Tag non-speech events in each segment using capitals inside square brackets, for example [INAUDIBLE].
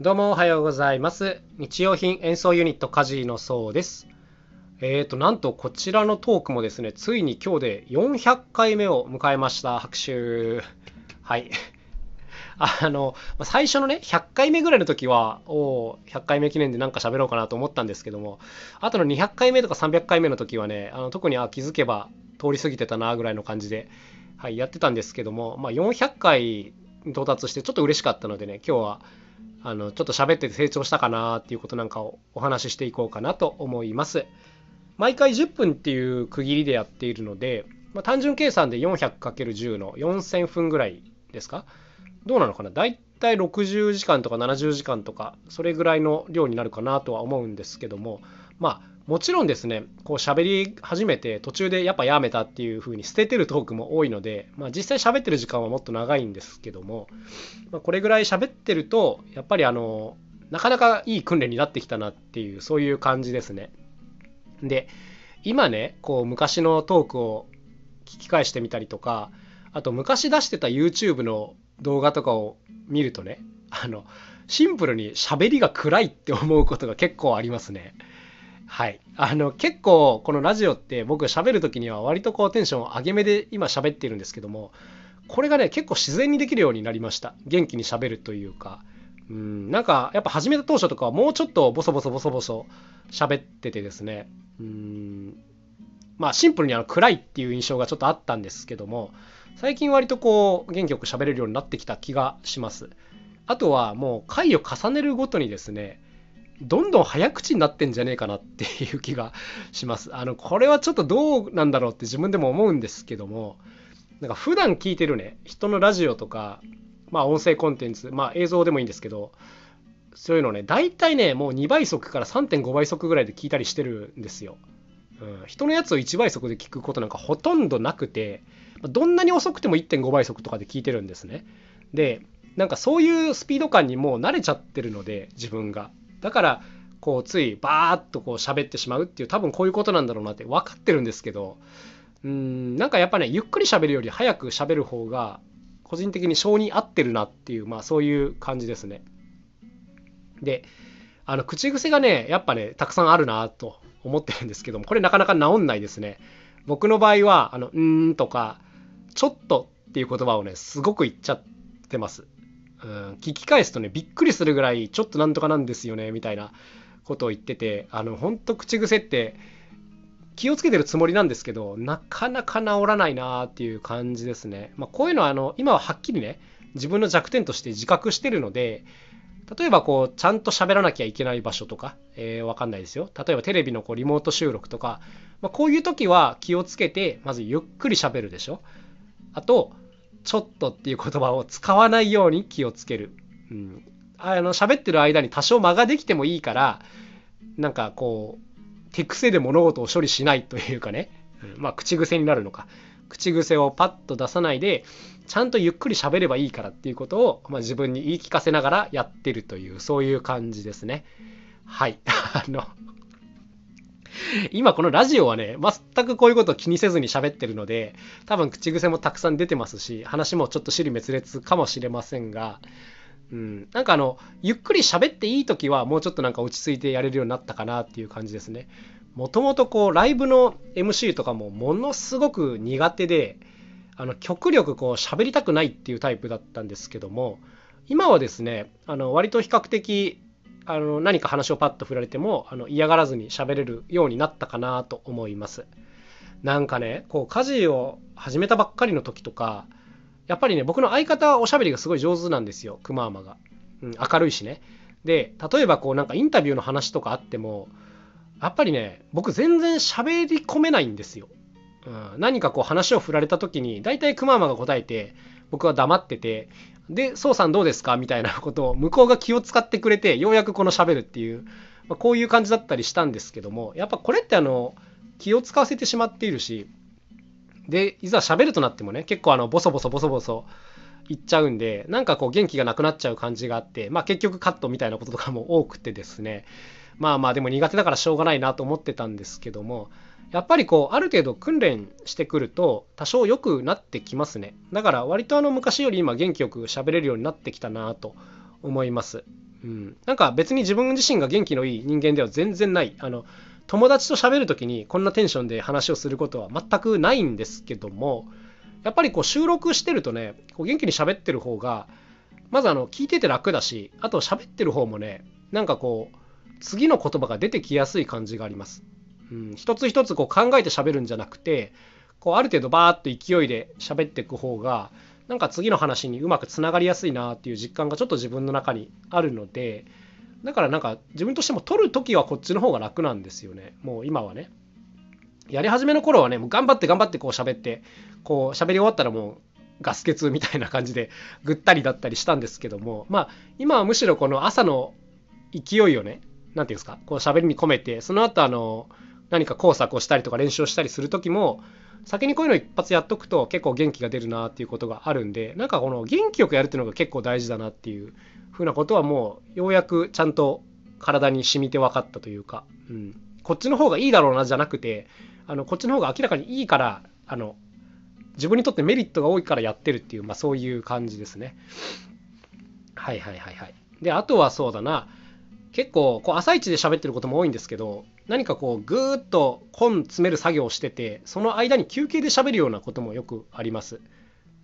どうもおはようございます。日用品演奏ユニットカジのそうです。えーと、なんとこちらのトークもですね、ついに今日で400回目を迎えました。拍手。はい。[LAUGHS] あの、最初のね、100回目ぐらいの時は、おお、100回目記念でなんか喋ろうかなと思ったんですけども、あとの200回目とか300回目の時はね、あの特にあ気づけば通り過ぎてたなぐらいの感じで、はい、やってたんですけども、まあ、400回到達してちょっと嬉しかったのでね、今日はあのちょっと喋ってて成長したかなっていうことなんかをお話ししていこうかなと思います。毎回10分っていう区切りでやっているので、まあ、単純計算で 400×10 の4000分ぐらいですか？どうなのかな？だいたい60時間とか70時間とかそれぐらいの量になるかなとは思うんですけどもまあもちろんですねこう喋り始めて途中でやっぱやめたっていう風に捨ててるトークも多いので、まあ、実際喋ってる時間はもっと長いんですけども、まあ、これぐらい喋ってるとやっぱりあのなかなかいい訓練になってきたなっていうそういう感じですね。で今ねこう昔のトークを聞き返してみたりとかあと昔出してた YouTube の動画とかを見るとねあのシンプルに喋りが暗いって思うことが結構ありますね。はい。あの、結構、このラジオって僕喋るときには割とこうテンション上げ目で今喋ってるんですけども、これがね、結構自然にできるようになりました。元気に喋るというか。うん、なんか、やっぱ始めた当初とかはもうちょっとボソボソボソボソ喋っててですね、うん、まあシンプルにあの暗いっていう印象がちょっとあったんですけども、最近割とこう元気よく喋れるようになってきた気がします。あとはもう回を重ねるごとにですね、どんどん早口になってんじゃねえかなっていう気がします。あの、これはちょっとどうなんだろうって自分でも思うんですけども、なんか普段聞いてるね、人のラジオとか、まあ音声コンテンツ、まあ映像でもいいんですけど、そういうのね、大体ね、もう2倍速から3.5倍速ぐらいで聞いたりしてるんですよ。うん、人のやつを1倍速で聞くことなんかほとんどなくて、どんなに遅くても1.5倍速とかで聞いてるんですね。で、なんかそういうスピード感にもう慣れちゃってるので、自分が。だからこうついバーッとこう喋ってしまうっていう多分こういうことなんだろうなって分かってるんですけどうんなんかやっぱねゆっくり喋るより早く喋る方が個人的に性に合ってるなっていうまあそういう感じですね。であの口癖がねやっぱねたくさんあるなと思ってるんですけどもこれなかなか治んないですね。僕の場合は「あのうん」とか「ちょっと」っていう言葉をねすごく言っちゃってます。うん、聞き返すとねびっくりするぐらいちょっとなんとかなんですよねみたいなことを言っててあの本当口癖って気をつけてるつもりなんですけどなかなか治らないなっていう感じですね、まあ、こういうのはあの今ははっきりね自分の弱点として自覚してるので例えばこうちゃんと喋らなきゃいけない場所とか、えー、わかんないですよ。例えばテレビのこうリモート収録とか、まあ、こういう時は気をつけてまずゆっくり喋るでしょ。あとちょっとっていう言葉を使わないように気をつける。うん。あの、喋ってる間に多少間ができてもいいから、なんかこう、手癖で物事を処理しないというかね、うん、まあ口癖になるのか。口癖をパッと出さないで、ちゃんとゆっくり喋ればいいからっていうことを、まあ、自分に言い聞かせながらやってるという、そういう感じですね。はい。[LAUGHS] あの、[LAUGHS] 今このラジオはね、全くこういうことを気にせずに喋ってるので、多分口癖もたくさん出てますし、話もちょっと尻滅裂かもしれませんが、うん、なんかあの、ゆっくり喋っていい時はもうちょっとなんか落ち着いてやれるようになったかなっていう感じですね。もともとこう、ライブの MC とかもものすごく苦手で、あの、極力こう喋りたくないっていうタイプだったんですけども、今はですね、あの、割と比較的あの何か話をパッと振られてもあの嫌がらずに喋れるようになったかなと思います。なんかねこう家事を始めたばっかりの時とかやっぱりね僕の相方はおしゃべりがすごい上手なんですよクマーマが、うん、明るいしね。で例えばこうなんかインタビューの話とかあってもやっぱりね僕全然喋り込めないんですよ、うん、何かこう話を振られた時に大体クマーマが答えて僕は黙っててで、宋さんどうですか？みたいなことを向こうが気を使ってくれて、ようやくこの喋るっていう、まあ、こういう感じだったりしたんですけども、やっぱこれってあの、気を使わせてしまっているし、で、いざ喋るとなってもね、結構あの、ボソボソボソボソ言っちゃうんで、なんかこう元気がなくなっちゃう感じがあって、まあ結局カットみたいなこととかも多くてですね、まあまあでも苦手だからしょうがないなと思ってたんですけども、やっぱりこうある程度訓練してくると多少良くなってきますね。だから割とあの昔より今元気よく喋れるようになってきたなと思います。うん、なんか別に自分自身が元気のいい人間では全然ない。あの友達と喋る時にこんなテンションで話をすることは全くないんですけどもやっぱりこう収録してるとねこう元気に喋ってる方がまずあの聞いてて楽だしあと喋ってる方もねなんかこう次の言葉が出てきやすい感じがあります。うん、一つ一つこう考えて喋るんじゃなくてこうある程度バーッと勢いで喋っていく方がなんか次の話にうまくつながりやすいなっていう実感がちょっと自分の中にあるのでだからなんか自分としても撮る時はこっちの方が楽なんですよね。もう今はね。やり始めの頃はねもう頑張って頑張ってこう喋ってこう喋り終わったらもうガス欠みたいな感じでぐったりだったりしたんですけどもまあ今はむしろこの朝の勢いをね何て言うんですかこう喋りに込めてその後あの何か工作をしたりとか練習をしたりする時も先にこういうの一発やっとくと結構元気が出るなっていうことがあるんでなんかこの元気よくやるっていうのが結構大事だなっていうふうなことはもうようやくちゃんと体に染みて分かったというか、うん、こっちの方がいいだろうなじゃなくてあのこっちの方が明らかにいいからあの自分にとってメリットが多いからやってるっていう、まあ、そういう感じですね。はいはいはいはい。であとはそうだな結構こう朝一で喋ってることも多いんですけど何かこうぐーっと本詰める作業をしててその間に休憩で喋るようなこともよくあります。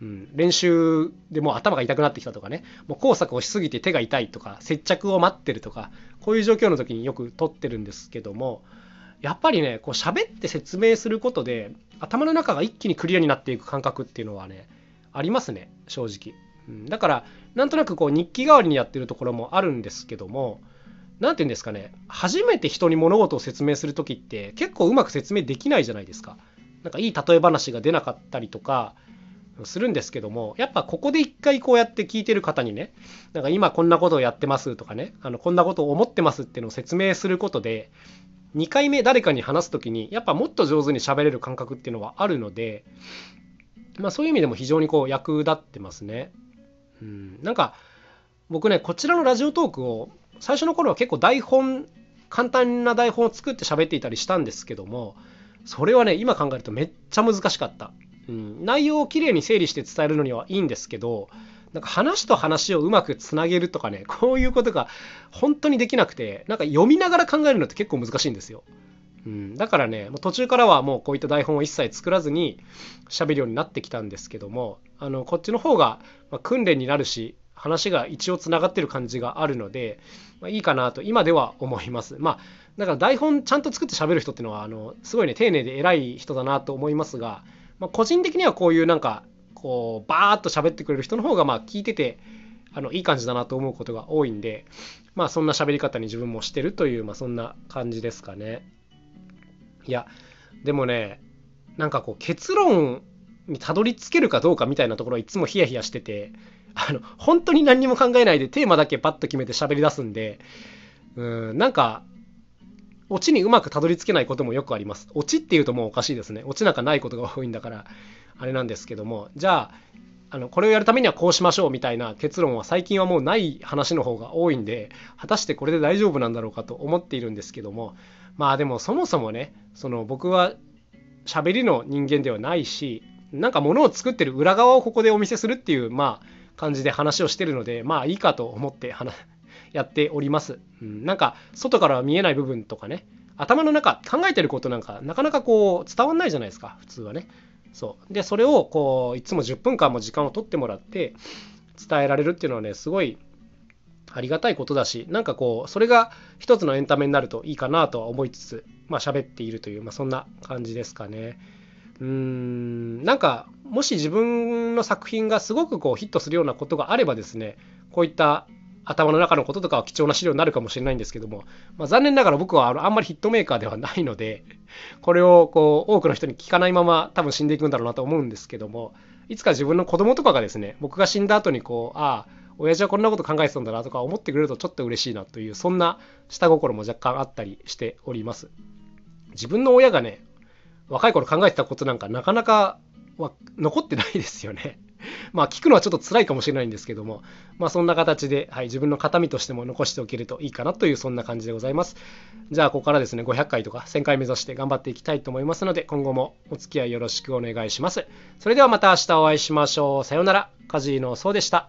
うん、練習でもう頭が痛くなってきたとかね。もう工作をしすぎて手が痛いとか接着を待ってるとかこういう状況の時によく撮ってるんですけどもやっぱりねこう喋って説明することで頭の中が一気にクリアになっていく感覚っていうのはねありますね。正直、うん、だからなんとなくこう日記代わりにやってるところもあるんですけども何て言うんですかね初めて人に物事を説明する時って結構うまく説明できないじゃないですか。なんかいい例え話が出なかったりとかするんですけどもやっぱここで一回こうやって聞いてる方にねなんか今こんなことをやってますとかねあのこんなことを思ってますっていうのを説明することで2回目誰かに話す時にやっぱもっと上手に喋れる感覚っていうのはあるのでまあそういう意味でも非常にこう役立ってますね。うん、なんか僕ねこちらのラジオトークを最初の頃は結構台本簡単な台本を作って喋っていたりしたんですけどもそれはね今考えるとめっちゃ難しかった、うん、内容をきれいに整理して伝えるのにはいいんですけどなんか話と話をうまくつなげるとかねこういうことが本当にできなくてなんか読みながら考えるのって結構難しいんですよ、うん、だからね途中からはもうこういった台本を一切作らずに喋るようになってきたんですけどもあのこっちの方が訓練になるし話が一応つながってる感じがあるので、まあ、いいかなと今では思います。まあだから台本ちゃんと作って喋る人っていうのはあのすごいね丁寧で偉い人だなと思いますが、まあ、個人的にはこういうなんかこうバーッと喋ってくれる人の方がまあ聞いててあのいい感じだなと思うことが多いんでまあそんな喋り方に自分もしてるという、まあ、そんな感じですかね。いやでもねなんかこう結論にたどり着けるかどうかみたいなところはいつもヒヤヒヤしててあの本当に何にも考えないでテーマだけパッと決めて喋り出すんでうんなんかオチにうまくたどり着けないこともよくあります。オチっていうともうおかしいですね。オチなんかないことが多いんだからあれなんですけどもじゃああのこれをやるためにはこうしましょうみたいな結論は最近はもうない話の方が多いんで果たしてこれで大丈夫なんだろうかと思っているんですけどもまあでもそもそもねその僕は喋りの人間ではないしなんか物を作ってる裏側をここでお見せするっていうまあ感じで話をしてるのでまあいいかと思って [LAUGHS] やっております、うん、なんか外からは見えない部分とかね頭の中考えてることなんかなかなかこう伝わんないじゃないですか普通はね。そう。でそれをこういつも10分間も時間を取ってもらって伝えられるっていうのはねすごいありがたいことだしなんかこうそれが一つのエンタメになるといいかなとは思いつつまあ喋っているという、まあ、そんな感じですかね。うーん。なんかもし自分の作品がすごくこうヒットするようなことがあればですねこういった頭の中のこととかは貴重な資料になるかもしれないんですけども、まあ、残念ながら僕はあのあんまりヒットメーカーではないのでこれをこう多くの人に聞かないまま多分死んでいくんだろうなと思うんですけどもいつか自分の子供とかがですね僕が死んだ後にこうああ親父はこんなこと考えてたんだなとか思ってくれるとちょっと嬉しいなというそんな下心も若干あったりしております。自分の親がね若い頃考えてたことなんかなかなかは残ってないですよね。[LAUGHS] まあ聞くのはちょっと辛いかもしれないんですけども、まあそんな形で、はい、自分の形見としても残しておけるといいかなというそんな感じでございます。じゃあここからですね、500回とか1000回目指して頑張っていきたいと思いますので、今後もお付き合いよろしくお願いします。それではまた明日お会いしましょう。さようなら。カジーのそうでした。